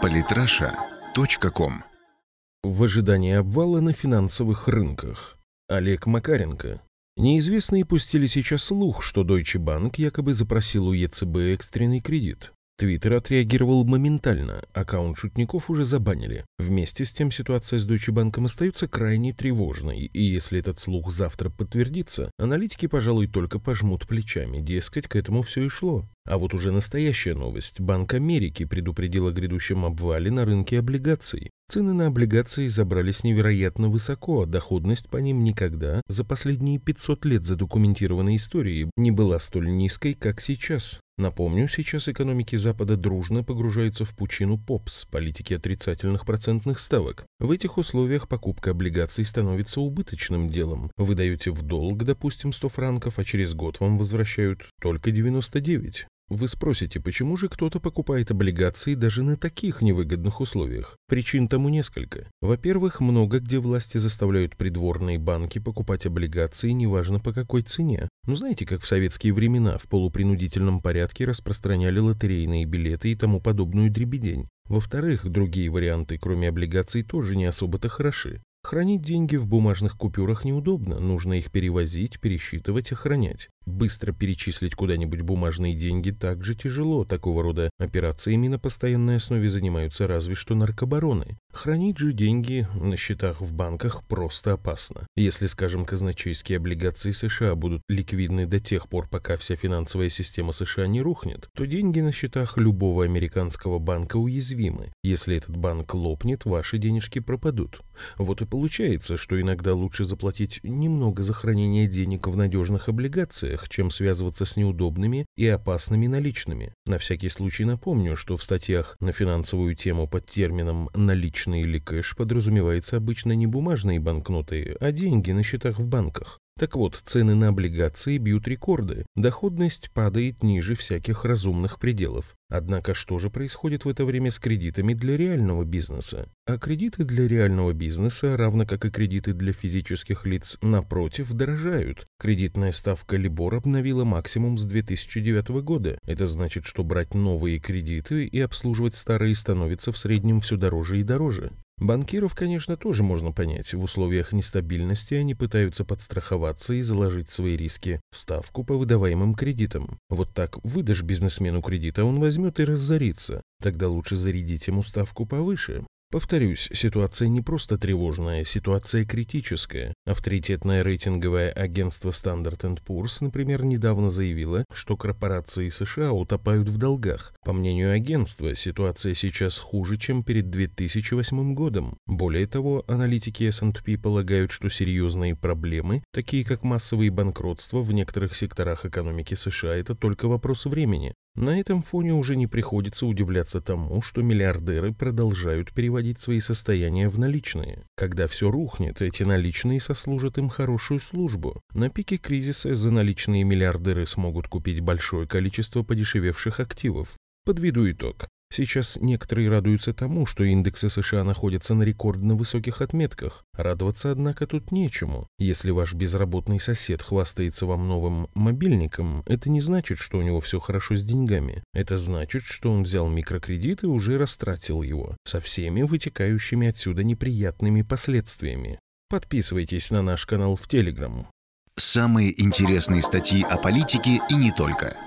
Политраша.ком В ожидании обвала на финансовых рынках. Олег Макаренко. Неизвестные пустили сейчас слух, что Deutsche Bank якобы запросил у ЕЦБ экстренный кредит. Твиттер отреагировал моментально, аккаунт шутников уже забанили. Вместе с тем ситуация с Deutsche Bank остается крайне тревожной, и если этот слух завтра подтвердится, аналитики, пожалуй, только пожмут плечами, дескать, к этому все и шло. А вот уже настоящая новость. Банк Америки предупредил о грядущем обвале на рынке облигаций. Цены на облигации забрались невероятно высоко, а доходность по ним никогда за последние 500 лет задокументированной истории не была столь низкой, как сейчас. Напомню, сейчас экономики Запада дружно погружаются в пучину ПОПС, политики отрицательных процентных ставок. В этих условиях покупка облигаций становится убыточным делом. Вы даете в долг, допустим, 100 франков, а через год вам возвращают только 99. Вы спросите, почему же кто-то покупает облигации даже на таких невыгодных условиях? Причин тому несколько. Во-первых, много где власти заставляют придворные банки покупать облигации, неважно по какой цене. Ну знаете, как в советские времена в полупринудительном порядке распространяли лотерейные билеты и тому подобную дребедень. Во-вторых, другие варианты, кроме облигаций, тоже не особо-то хороши. Хранить деньги в бумажных купюрах неудобно, нужно их перевозить, пересчитывать, охранять. Быстро перечислить куда-нибудь бумажные деньги также тяжело, такого рода операциями на постоянной основе занимаются разве что наркобароны. Хранить же деньги на счетах в банках просто опасно. Если, скажем, казначейские облигации США будут ликвидны до тех пор, пока вся финансовая система США не рухнет, то деньги на счетах любого американского банка уязвимы. Если этот банк лопнет, ваши денежки пропадут. Вот и получается, что иногда лучше заплатить немного за хранение денег в надежных облигациях, чем связываться с неудобными и опасными наличными. На всякий случай напомню, что в статьях на финансовую тему под термином «наличный» или «кэш» подразумевается обычно не бумажные банкноты, а деньги на счетах в банках. Так вот, цены на облигации бьют рекорды, доходность падает ниже всяких разумных пределов. Однако что же происходит в это время с кредитами для реального бизнеса? А кредиты для реального бизнеса, равно как и кредиты для физических лиц, напротив, дорожают. Кредитная ставка Либор обновила максимум с 2009 года. Это значит, что брать новые кредиты и обслуживать старые становится в среднем все дороже и дороже. Банкиров, конечно, тоже можно понять. В условиях нестабильности они пытаются подстраховаться и заложить свои риски в ставку по выдаваемым кредитам. Вот так выдашь бизнесмену кредит, а он возьмет и разорится. Тогда лучше зарядить ему ставку повыше. Повторюсь, ситуация не просто тревожная, ситуация критическая. Авторитетное рейтинговое агентство Standard Poor's, например, недавно заявило, что корпорации США утопают в долгах. По мнению агентства, ситуация сейчас хуже, чем перед 2008 годом. Более того, аналитики S&P полагают, что серьезные проблемы, такие как массовые банкротства в некоторых секторах экономики США, это только вопрос времени. На этом фоне уже не приходится удивляться тому, что миллиардеры продолжают переводить свои состояния в наличные. Когда все рухнет, эти наличные сослужат им хорошую службу. На пике кризиса за наличные миллиардеры смогут купить большое количество подешевевших активов. Подведу итог. Сейчас некоторые радуются тому, что индексы США находятся на рекордно высоких отметках. Радоваться, однако, тут нечему. Если ваш безработный сосед хвастается вам новым мобильником, это не значит, что у него все хорошо с деньгами. Это значит, что он взял микрокредит и уже растратил его, со всеми вытекающими отсюда неприятными последствиями. Подписывайтесь на наш канал в Телеграм. Самые интересные статьи о политике и не только –